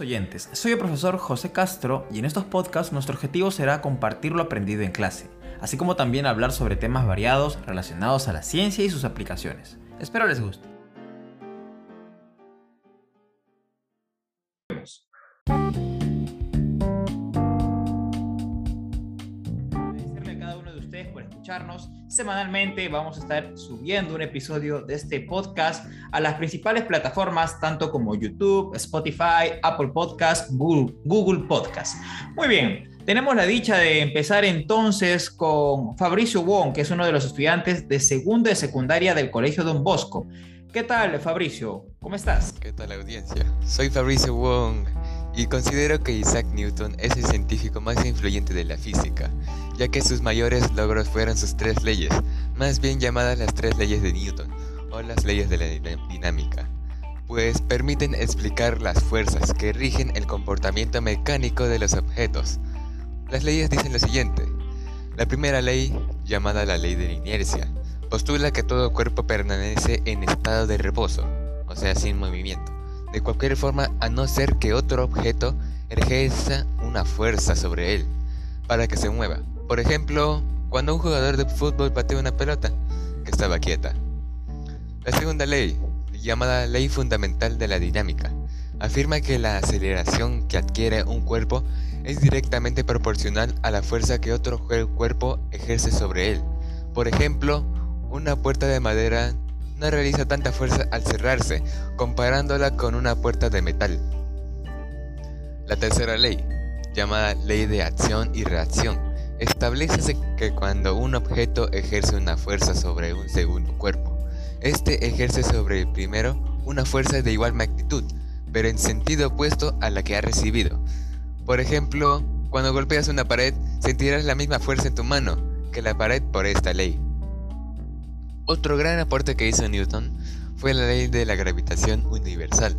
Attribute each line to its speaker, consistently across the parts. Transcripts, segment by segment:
Speaker 1: Oyentes, soy el profesor José Castro y en estos podcasts nuestro objetivo será compartir lo aprendido en clase, así como también hablar sobre temas variados relacionados a la ciencia y sus aplicaciones. Espero les guste. Agradecerle a cada uno de ustedes por escucharnos. Semanalmente vamos a estar subiendo un episodio de este podcast a las principales plataformas, tanto como YouTube, Spotify, Apple Podcast, Google, Google Podcast. Muy bien, tenemos la dicha de empezar entonces con Fabricio Wong, que es uno de los estudiantes de segundo de secundaria del Colegio Don Bosco. ¿Qué tal, Fabricio? ¿Cómo estás?
Speaker 2: ¿Qué tal, audiencia? Soy Fabricio Wong y considero que Isaac Newton es el científico más influyente de la física, ya que sus mayores logros fueron sus tres leyes, más bien llamadas las tres leyes de Newton, o las leyes de la dinámica, pues permiten explicar las fuerzas que rigen el comportamiento mecánico de los objetos. Las leyes dicen lo siguiente. La primera ley, llamada la ley de la inercia, postula que todo cuerpo permanece en estado de reposo, o sea, sin movimiento de cualquier forma a no ser que otro objeto ejerza una fuerza sobre él para que se mueva. Por ejemplo, cuando un jugador de fútbol patea una pelota que estaba quieta. La segunda ley, llamada ley fundamental de la dinámica, afirma que la aceleración que adquiere un cuerpo es directamente proporcional a la fuerza que otro cuerpo ejerce sobre él. Por ejemplo, una puerta de madera no realiza tanta fuerza al cerrarse, comparándola con una puerta de metal. La tercera ley, llamada ley de acción y reacción, establece que cuando un objeto ejerce una fuerza sobre un segundo cuerpo, este ejerce sobre el primero una fuerza de igual magnitud, pero en sentido opuesto a la que ha recibido. Por ejemplo, cuando golpeas una pared, sentirás la misma fuerza en tu mano que la pared por esta ley. Otro gran aporte que hizo Newton fue la ley de la gravitación universal.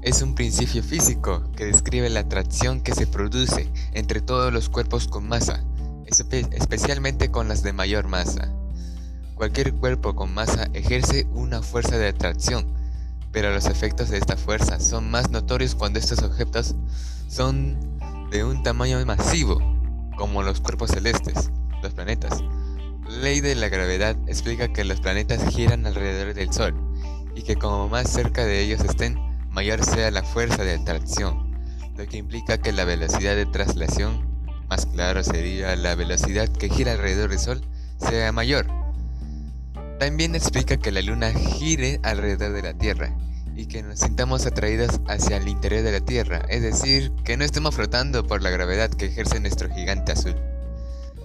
Speaker 2: Es un principio físico que describe la atracción que se produce entre todos los cuerpos con masa, especialmente con las de mayor masa. Cualquier cuerpo con masa ejerce una fuerza de atracción, pero los efectos de esta fuerza son más notorios cuando estos objetos son de un tamaño masivo, como los cuerpos celestes, los planetas. Ley de la gravedad explica que los planetas giran alrededor del Sol y que como más cerca de ellos estén, mayor sea la fuerza de atracción, lo que implica que la velocidad de traslación, más claro sería la velocidad que gira alrededor del Sol, sea mayor. También explica que la Luna gire alrededor de la Tierra y que nos sintamos atraídos hacia el interior de la Tierra, es decir, que no estemos flotando por la gravedad que ejerce nuestro gigante azul.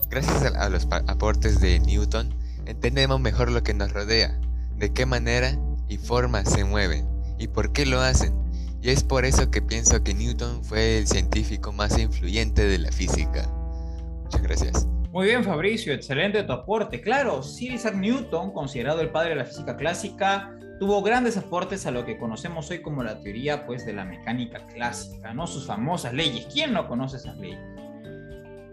Speaker 2: Gracias a, los aportes de Newton, entendemos mejor lo que nos rodea, de qué manera y forma se mueven y por qué lo hacen. Y es por eso que pienso que Newton fue el científico más influyente de la física. Muchas gracias.
Speaker 1: Muy bien, Fabricio, excelente tu aporte. Claro, Sir Isaac Newton, considerado el padre de la física clásica, tuvo grandes aportes a lo que conocemos hoy como la teoría pues, de la mecánica clásica, ¿no? Sus famosas leyes. ¿Quién no conoce esas leyes?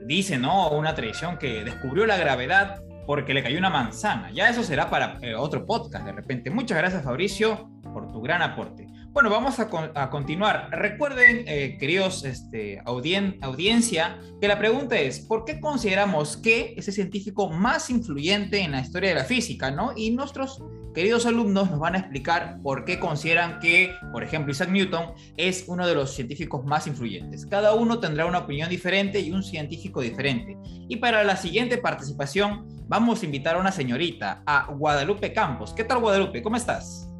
Speaker 1: Dice, ¿no? Una tradición que descubrió la gravedad porque le cayó una manzana. Ya eso será para eh, otro podcast de repente. Muchas gracias Fabricio por tu gran aporte. Bueno, vamos a, continuar. Recuerden, eh, queridos este, audiencia, que la pregunta es, ¿por qué consideramos que es el científico más influyente en la historia de la física? ¿no? Y nuestros queridos alumnos nos van a explicar por qué consideran que, por ejemplo, Isaac Newton es uno de los científicos más influyentes. Cada uno tendrá una opinión diferente y un científico diferente. Y para la siguiente participación vamos a invitar a una señorita, a Guadalupe Campos. ¿Qué tal Guadalupe? ¿Cómo estás?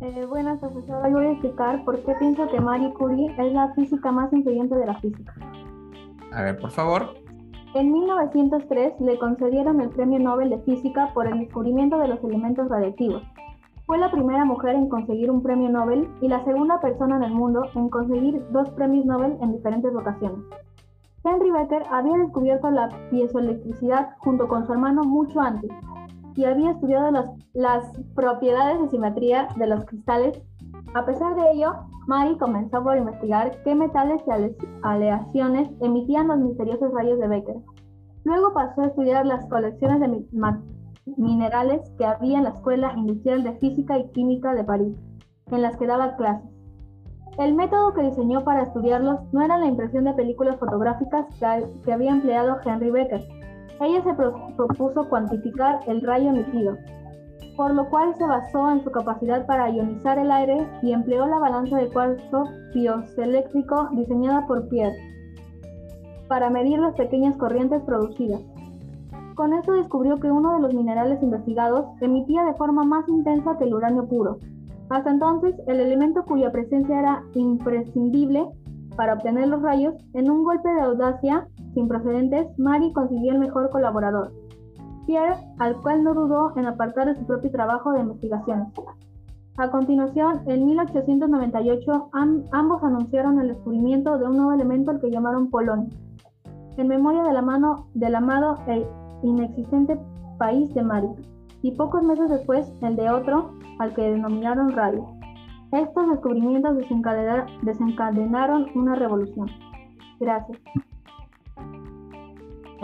Speaker 3: Eh, buenas, profesora. Yo voy a explicar por qué pienso que Marie Curie es la física más influyente de la física.
Speaker 1: A ver, por favor.
Speaker 3: En 1903 le concedieron el Premio Nobel de Física por el descubrimiento de los elementos radiactivos. Fue la primera mujer en conseguir un premio Nobel y la segunda persona en el mundo en conseguir dos premios Nobel en diferentes ocasiones. Henry Becker había descubierto la piezoelectricidad junto con su hermano mucho antes, y había estudiado las, las propiedades de simetría de los cristales. A pesar de ello, Mary comenzó por investigar qué metales y aleaciones emitían los misteriosos rayos de Becker. Luego pasó a estudiar las colecciones de minerales que había en la Escuela Industrial de Física y Química de París, en las que daba clases. El método que diseñó para estudiarlos no era la impresión de películas fotográficas que, había empleado Henry Becker. Ella se propuso cuantificar el rayo emitido, por lo cual se basó en su capacidad para ionizar el aire y empleó la balanza de cuarzo piezoeléctrico diseñada por Pierre para medir las pequeñas corrientes producidas. Con esto descubrió que uno de los minerales investigados emitía de forma más intensa que el uranio puro. Hasta entonces, el elemento cuya presencia era imprescindible para obtener los rayos, en un golpe de audacia sin precedentes, Mary consiguió el mejor colaborador, Pierre, al cual no dudó en apartar de su propio trabajo de investigaciones. A continuación, en 1898, ambos anunciaron el descubrimiento de un nuevo elemento al que llamaron polonio, en memoria de la mano del amado e inexistente país de Mari, y pocos meses después el de otro, al que denominaron radio. Estos descubrimientos desencadenaron una revolución. Gracias.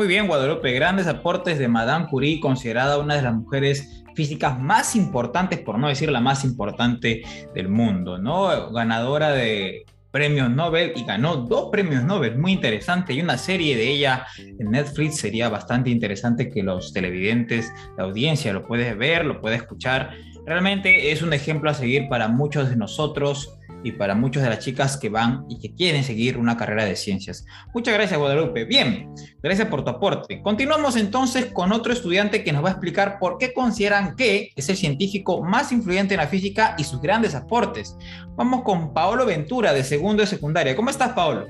Speaker 1: Muy bien, Guadalupe, grandes aportes de Madame Curie, considerada una de las mujeres físicas más importantes, por no decir la más importante del mundo, ¿no? Ganadora de premios Nobel y ganó dos premios Nobel, muy interesante, y una serie de ella en Netflix sería bastante interesante que los televidentes, la audiencia lo puede ver, lo puede escuchar. Realmente es un ejemplo a seguir para muchos de nosotros y para muchas de las chicas que van y que quieren seguir una carrera de ciencias. Muchas gracias, Guadalupe. Bien, gracias por tu aporte. Continuamos entonces con otro estudiante que nos va a explicar por qué consideran que es el científico más influyente en la física y sus grandes aportes. Vamos con Paolo Ventura, de segundo de secundaria. ¿Cómo estás, Paolo?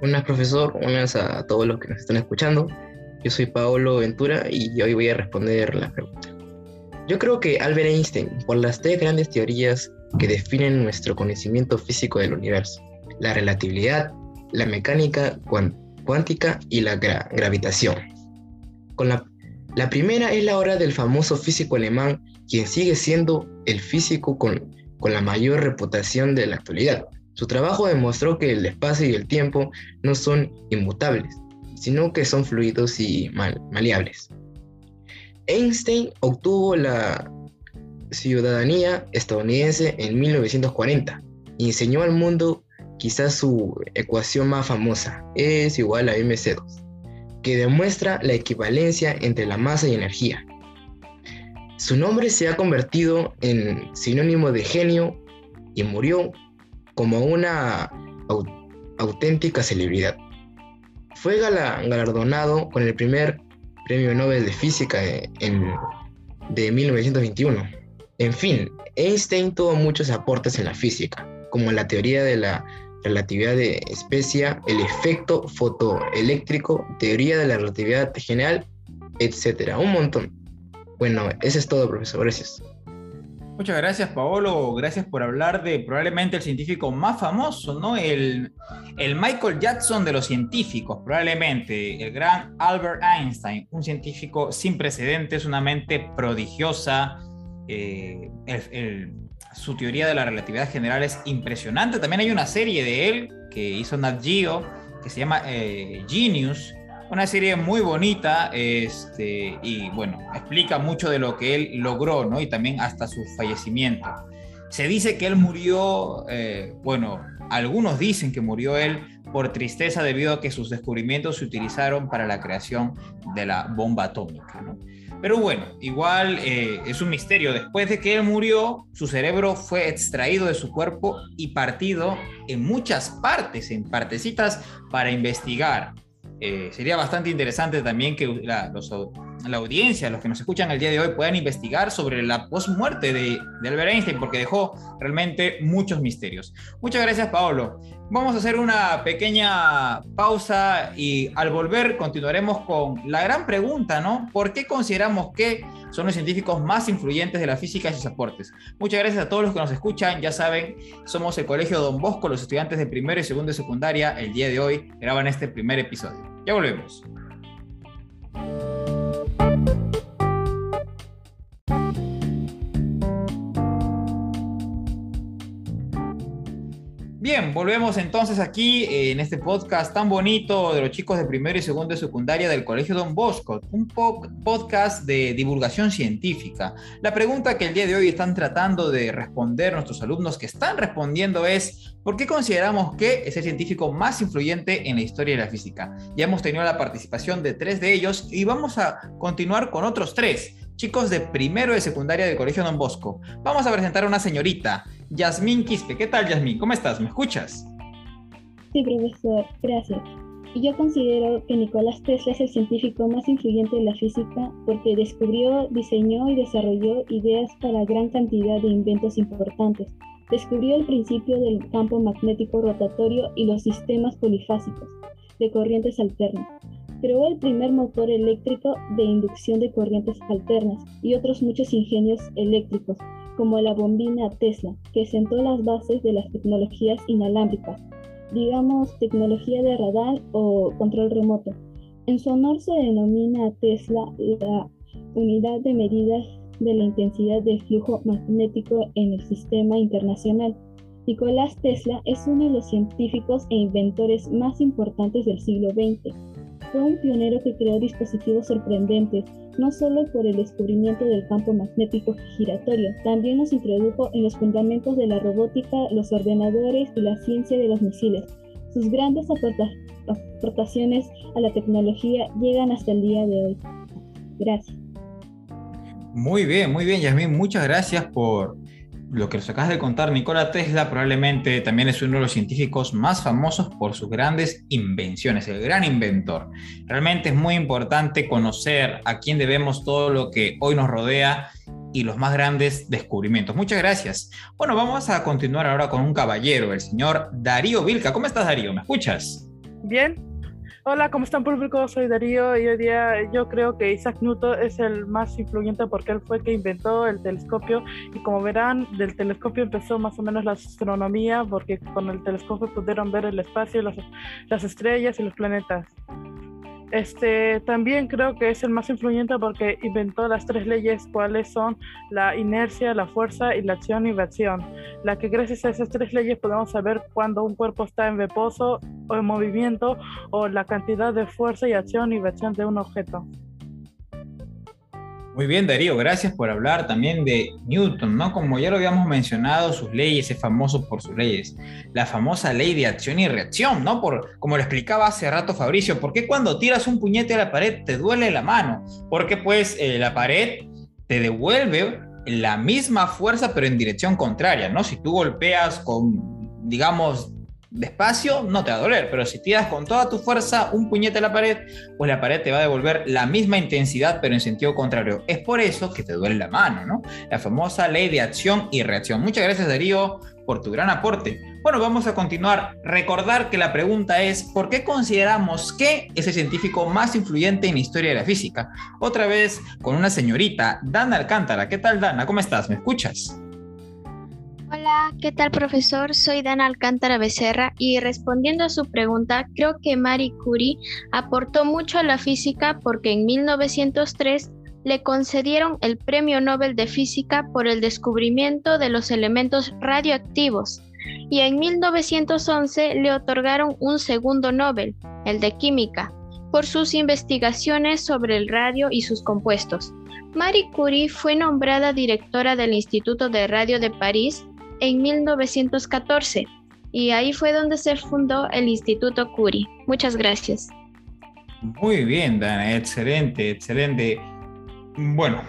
Speaker 4: Buenas, profesor. Buenas a todos los que nos están escuchando. Yo soy Paolo Ventura y hoy voy a responder la pregunta. Yo creo que Albert Einstein, por las tres grandes teorías que definen nuestro conocimiento físico del universo, la relatividad, la mecánica cuántica y la gravitación. Con la, primera es la obra del famoso físico alemán, quien sigue siendo el físico con, con la mayor reputación de la actualidad. Su trabajo demostró que el espacio y el tiempo no son inmutables, sino que son fluidos y maleables. Einstein obtuvo la ciudadanía estadounidense en 1940 y enseñó al mundo quizás su ecuación más famosa, es igual a mc2, que demuestra la equivalencia entre la masa y energía. Su nombre se ha convertido en sinónimo de genio y murió como una auténtica celebridad. Fue galardonado con el primer premio Nobel de Física en, de 1921 en fin, Einstein tuvo muchos aportes en la física, como la teoría de la relatividad de especia, el efecto fotoeléctrico, teoría de la relatividad general, etc. Un montón. Bueno, eso es todo, profesor. Gracias.
Speaker 1: Muchas gracias, Paolo. Gracias por hablar de probablemente el científico más famoso, ¿no? El, el, Michael Jackson de los científicos, probablemente. El gran Albert Einstein, un científico sin precedentes, una mente prodigiosa, eh, su teoría de la relatividad general es impresionante. También hay una serie de él que hizo Nat Geo que se llama eh, Genius, una serie muy bonita este, y bueno, explica mucho de lo que él logró, ¿no? Y también hasta su fallecimiento. Se dice que él murió, eh, bueno, algunos dicen que murió él por tristeza debido a que sus descubrimientos se utilizaron para la creación de la bomba atómica. Pero bueno, igual eh, es un misterio. Después de que él murió, su cerebro fue extraído de su cuerpo y partido en muchas partes, en partecitas, para investigar. Eh, sería bastante interesante también que la, la, audiencia, los que nos escuchan el día de hoy, puedan investigar sobre la post-muerte de, de Albert Einstein, porque dejó realmente muchos misterios. Muchas gracias, Paolo. Vamos a hacer una pequeña pausa y al volver continuaremos con la gran pregunta, ¿no? ¿Por qué consideramos que son los científicos más influyentes de la física y sus aportes? Muchas gracias a todos los que nos escuchan. Ya saben, somos el Colegio Don Bosco, los estudiantes de primero y segundo de secundaria. El día de hoy graban este primer episodio. Ya volvemos. Bien, volvemos entonces aquí eh, en este podcast tan bonito de los chicos de primero y segundo de secundaria del Colegio Don Bosco, un podcast de divulgación científica. La pregunta que el día de hoy están tratando de responder nuestros alumnos que están respondiendo es, ¿por qué consideramos que es el científico más influyente en la historia de la física? Ya hemos tenido la participación de tres de ellos y vamos a continuar con otros tres chicos de primero de secundaria del Colegio Don Bosco. Vamos a presentar a una señorita, Yasmín Quispe. ¿Qué tal, Yasmín? ¿Cómo estás? ¿Me escuchas?
Speaker 5: Sí, profesor, gracias. Yo considero que Nicolás Tesla es el científico más influyente de la física porque descubrió, diseñó y desarrolló ideas para gran cantidad de inventos importantes. Descubrió el principio del campo magnético rotatorio y los sistemas polifásicos de corrientes alternas creó el primer motor eléctrico de inducción de corrientes alternas y otros muchos ingenios eléctricos, como la bombina Tesla, que sentó las bases de las tecnologías inalámbricas, digamos tecnología de radar o control remoto. En su honor se denomina Tesla la unidad de medida de la intensidad de flujo magnético en el sistema internacional. Nicolás Tesla es uno de los científicos e inventores más importantes del siglo XX fue un pionero que creó dispositivos sorprendentes, no solo por el descubrimiento del campo magnético giratorio, también nos introdujo en los fundamentos de la robótica, los ordenadores y la ciencia de los misiles. Sus grandes aportaciones a la tecnología llegan hasta el día de hoy. Gracias.
Speaker 1: Muy bien, muy bien, Yasmin. Muchas gracias por, lo que nos acabas de contar, Nikola Tesla probablemente también es uno de los científicos más famosos por sus grandes invenciones, el gran inventor. Realmente es muy importante conocer a quién debemos todo lo que hoy nos rodea y los más grandes descubrimientos. Muchas gracias. Bueno, vamos a continuar ahora con un caballero, el señor Darío Vilca. ¿Cómo estás, Darío? ¿Me escuchas?
Speaker 6: Bien, Hola, ¿cómo están público? Soy Darío y hoy día yo creo que Isaac Newton es el más influyente porque él fue el que inventó el telescopio y como verán del telescopio empezó más o menos la astronomía porque con el telescopio pudieron ver el espacio, las estrellas y los planetas. Este, también creo que es el más influyente porque inventó las tres leyes, cuáles son la inercia, la fuerza y la acción y reacción. La que gracias a esas tres leyes podemos saber cuando un cuerpo está en reposo o en movimiento o la cantidad de fuerza y acción y reacción de un objeto.
Speaker 1: Muy bien, Darío, gracias por hablar también de Newton, ¿no? Como ya lo habíamos mencionado, sus leyes, es famoso por sus leyes. La famosa ley de acción y reacción, ¿no? Por, como lo explicaba hace rato Fabricio, ¿por qué cuando tiras un puñete a la pared te duele la mano? Porque pues eh, la pared te devuelve la misma fuerza pero en dirección contraria, ¿no? Si tú golpeas con, digamos, despacio, no te va a doler, pero si tiras con toda tu fuerza un puñete a la pared, pues la pared te va a devolver la misma intensidad, pero en sentido contrario. Es por eso que te duele la mano, ¿no? La famosa ley de acción y reacción. Muchas gracias, Darío, por tu gran aporte. Bueno, vamos a continuar. Recordar que la pregunta es, ¿por qué consideramos que es el científico más influyente en la historia de la física? Otra vez con una señorita, Dana Alcántara. ¿Qué tal, Dana? ¿Cómo estás? ¿Me escuchas?
Speaker 7: Hola, ¿qué tal profesor? Soy Dana Alcántara Becerra y respondiendo a su pregunta, creo que Marie Curie aportó mucho a la física porque en 1903 le concedieron el Premio Nobel de Física por el descubrimiento de los elementos radioactivos y en 1911 le otorgaron un segundo Nobel, el de Química, por sus investigaciones sobre el radio y sus compuestos. Marie Curie fue nombrada directora del Instituto de Radio de París en 1914 y ahí fue donde se fundó el Instituto Curie. Muchas gracias.
Speaker 1: Muy bien, Dana, excelente, excelente. Bueno,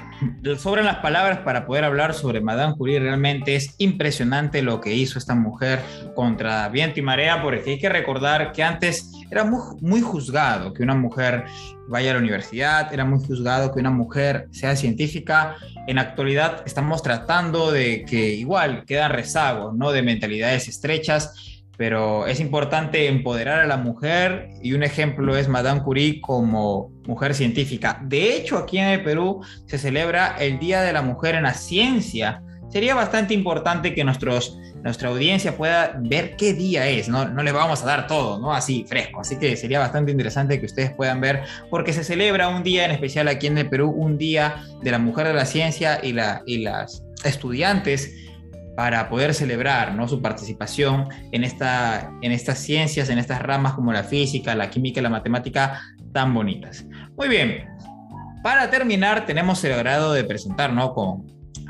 Speaker 1: sobran las palabras para poder hablar sobre Madame Curie. Realmente es impresionante lo que hizo esta mujer contra viento y marea, porque hay que recordar que antes era muy, muy juzgado que una mujer vaya a la universidad, era muy juzgado que una mujer sea científica. En actualidad estamos tratando de que igual quedan rezagos, ¿no? De mentalidades estrechas pero es importante empoderar a la mujer y un ejemplo es Madame Curie como mujer científica. De hecho, aquí en el Perú se celebra el Día de la Mujer en la Ciencia. Sería bastante importante que nuestros, nuestra audiencia pueda ver qué día es, ¿no? no les vamos a dar todo, ¿no? Así fresco, así que sería bastante interesante que ustedes puedan ver, porque se celebra un día en especial aquí en el Perú, un día de la mujer de la ciencia y, la, y las estudiantes para poder celebrar ¿no? su participación en, esta, en estas ciencias, en estas ramas como la física, la química y la matemática tan bonitas. Muy bien, para terminar tenemos el agrado de presentar ¿no? con,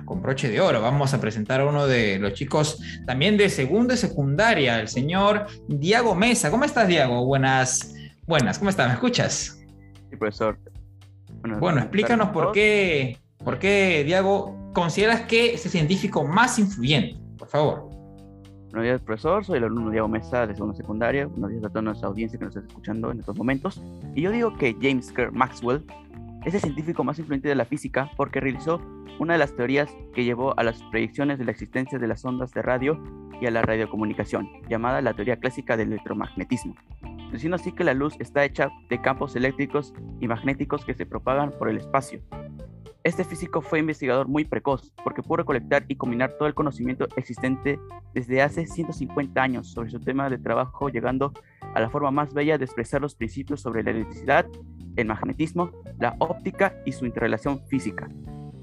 Speaker 1: con broche de oro. Vamos a presentar a uno de los chicos también de segundo y secundaria, el señor Diego Mesa. ¿Cómo estás, Diego? Buenas, buenas, ¿cómo estás? ¿Me escuchas?
Speaker 8: Sí, profesor.
Speaker 1: Bueno, explícanos por qué, por qué, Diego, consideras que es el científico más influyente, por favor.
Speaker 8: Buenos días, profesor. Soy el alumno Diego Mesa de segundo secundaria. Buenos días a toda nuestra audiencia que nos está escuchando en estos momentos. Y yo digo que James Kerr Maxwell es el científico más influyente de la física porque realizó una de las teorías que llevó a las predicciones de la existencia de las ondas de radio y a la radiocomunicación, llamada la teoría clásica del electromagnetismo, diciendo así que la luz está hecha de campos eléctricos y magnéticos que se propagan por el espacio. Este físico fue investigador muy precoz porque pudo recolectar y combinar todo el conocimiento existente desde hace 150 años sobre su tema de trabajo, llegando a la forma más bella de expresar los principios sobre la electricidad el magnetismo, la óptica y su interrelación física,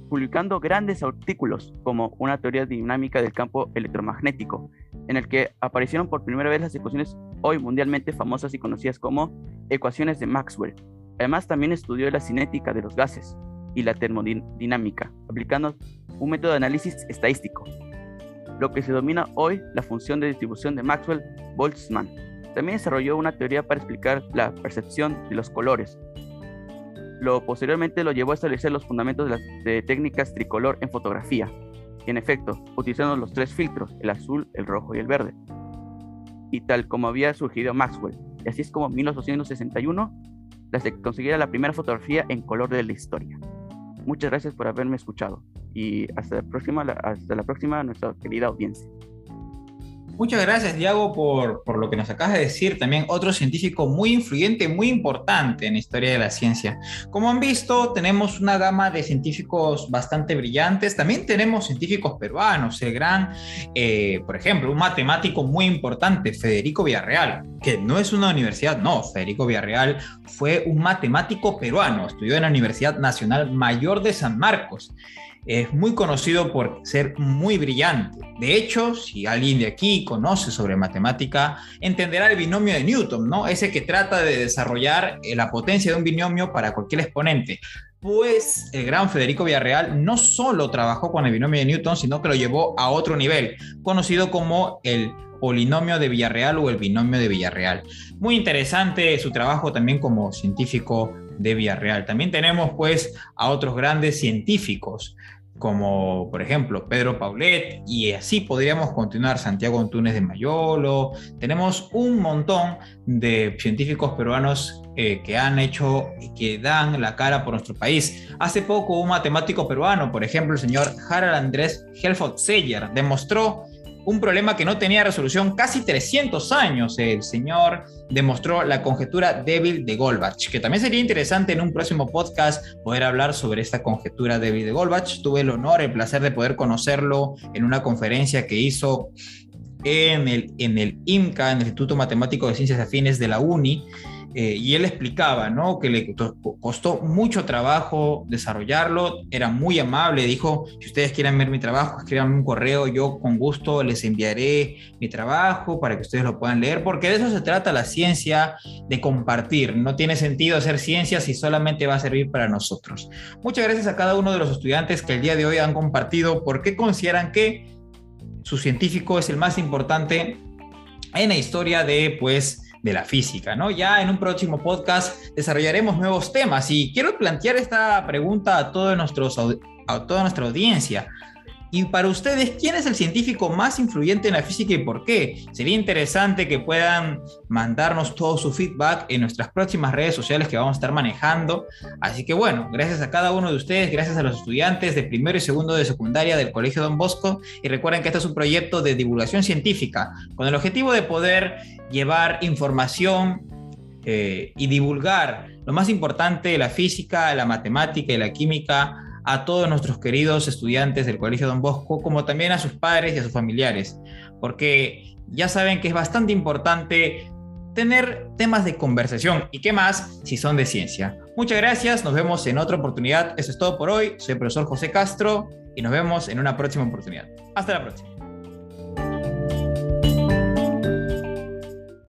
Speaker 8: publicando grandes artículos como una teoría dinámica del campo electromagnético, en el que aparecieron por primera vez las ecuaciones hoy mundialmente famosas y conocidas como ecuaciones de Maxwell. Además, también estudió la cinética de los gases y la termodinámica, aplicando un método de análisis estadístico, lo que se domina hoy la función de distribución de Maxwell-Boltzmann. También desarrolló una teoría para explicar la percepción de los colores, lo posteriormente lo llevó a establecer los fundamentos de las técnicas tricolor en fotografía. Y en efecto, utilizando los tres filtros, el azul, el rojo y el verde. Y tal como había surgido Maxwell. Y así es como en 1861 se conseguía la primera fotografía en color de la historia. Muchas gracias por haberme escuchado y hasta la próxima, hasta la próxima nuestra querida audiencia.
Speaker 1: Muchas gracias, Diego, por, por, lo que nos acabas de decir. También otro científico muy influyente, muy importante en la historia de la ciencia. Como han visto, tenemos una gama de científicos bastante brillantes. También tenemos científicos peruanos. El gran, eh, por ejemplo, un matemático muy importante, Federico Villarreal, que no es una universidad, no. Federico Villarreal fue un matemático peruano. Estudió en la Universidad Nacional Mayor de San Marcos es muy conocido por ser muy brillante. De hecho, si alguien de aquí conoce sobre matemática, entenderá el binomio de Newton, ¿no? Ese que trata de desarrollar eh, la potencia de un binomio para cualquier exponente. Pues el gran Federico Villarreal no solo trabajó con el binomio de Newton, sino que lo llevó a otro nivel, conocido como el polinomio de Villarreal o el binomio de Villarreal. Muy interesante su trabajo también como científico de Villarreal. También tenemos pues a otros grandes científicos como por ejemplo Pedro Paulet, y así podríamos continuar, Santiago Antunes de Mayolo, tenemos un montón de científicos peruanos eh, que han hecho y que dan la cara por nuestro país. Hace poco un matemático peruano, por ejemplo el señor Harald Andrés Helfot Seyer, demostró un problema que no tenía resolución casi 300 años. El señor demostró la conjetura débil de Goldbach, que también sería interesante en un próximo podcast poder hablar sobre esta conjetura débil de Goldbach. Tuve el honor, el placer de poder conocerlo en una conferencia que hizo en el, en el IMCA, en el Instituto Matemático de Ciencias Afines de la UNI, eh, y él explicaba, ¿no? Que le costó mucho trabajo desarrollarlo, era muy amable, dijo, si ustedes quieren ver mi trabajo, escríbanme un correo, yo con gusto les enviaré mi trabajo para que ustedes lo puedan leer, porque de eso se trata la ciencia, de compartir. No tiene sentido hacer ciencia si solamente va a servir para nosotros. Muchas gracias a cada uno de los estudiantes que el día de hoy han compartido por qué consideran que su científico es el más importante en la historia de, pues, de la física, ¿no? Ya en un próximo podcast desarrollaremos nuevos temas y quiero plantear esta pregunta a, todos nuestros, a toda nuestra audiencia. Y para ustedes, ¿quién es el científico más influyente en la física y por qué? Sería interesante que puedan mandarnos todo su feedback en nuestras próximas redes sociales que vamos a estar manejando. Así que bueno, gracias a cada uno de ustedes, gracias a los estudiantes de primero y segundo de secundaria del Colegio Don Bosco. Y recuerden que este es un proyecto de divulgación científica con el objetivo de poder llevar información eh, y divulgar lo más importante de la física, la matemática y la química a todos nuestros queridos estudiantes del Colegio Don Bosco, como también a sus padres y a sus familiares, porque ya saben que es bastante importante tener temas de conversación y qué más si son de ciencia. Muchas gracias, nos vemos en otra oportunidad. Eso es todo por hoy. Soy el profesor José Castro y nos vemos en una próxima oportunidad. Hasta la próxima.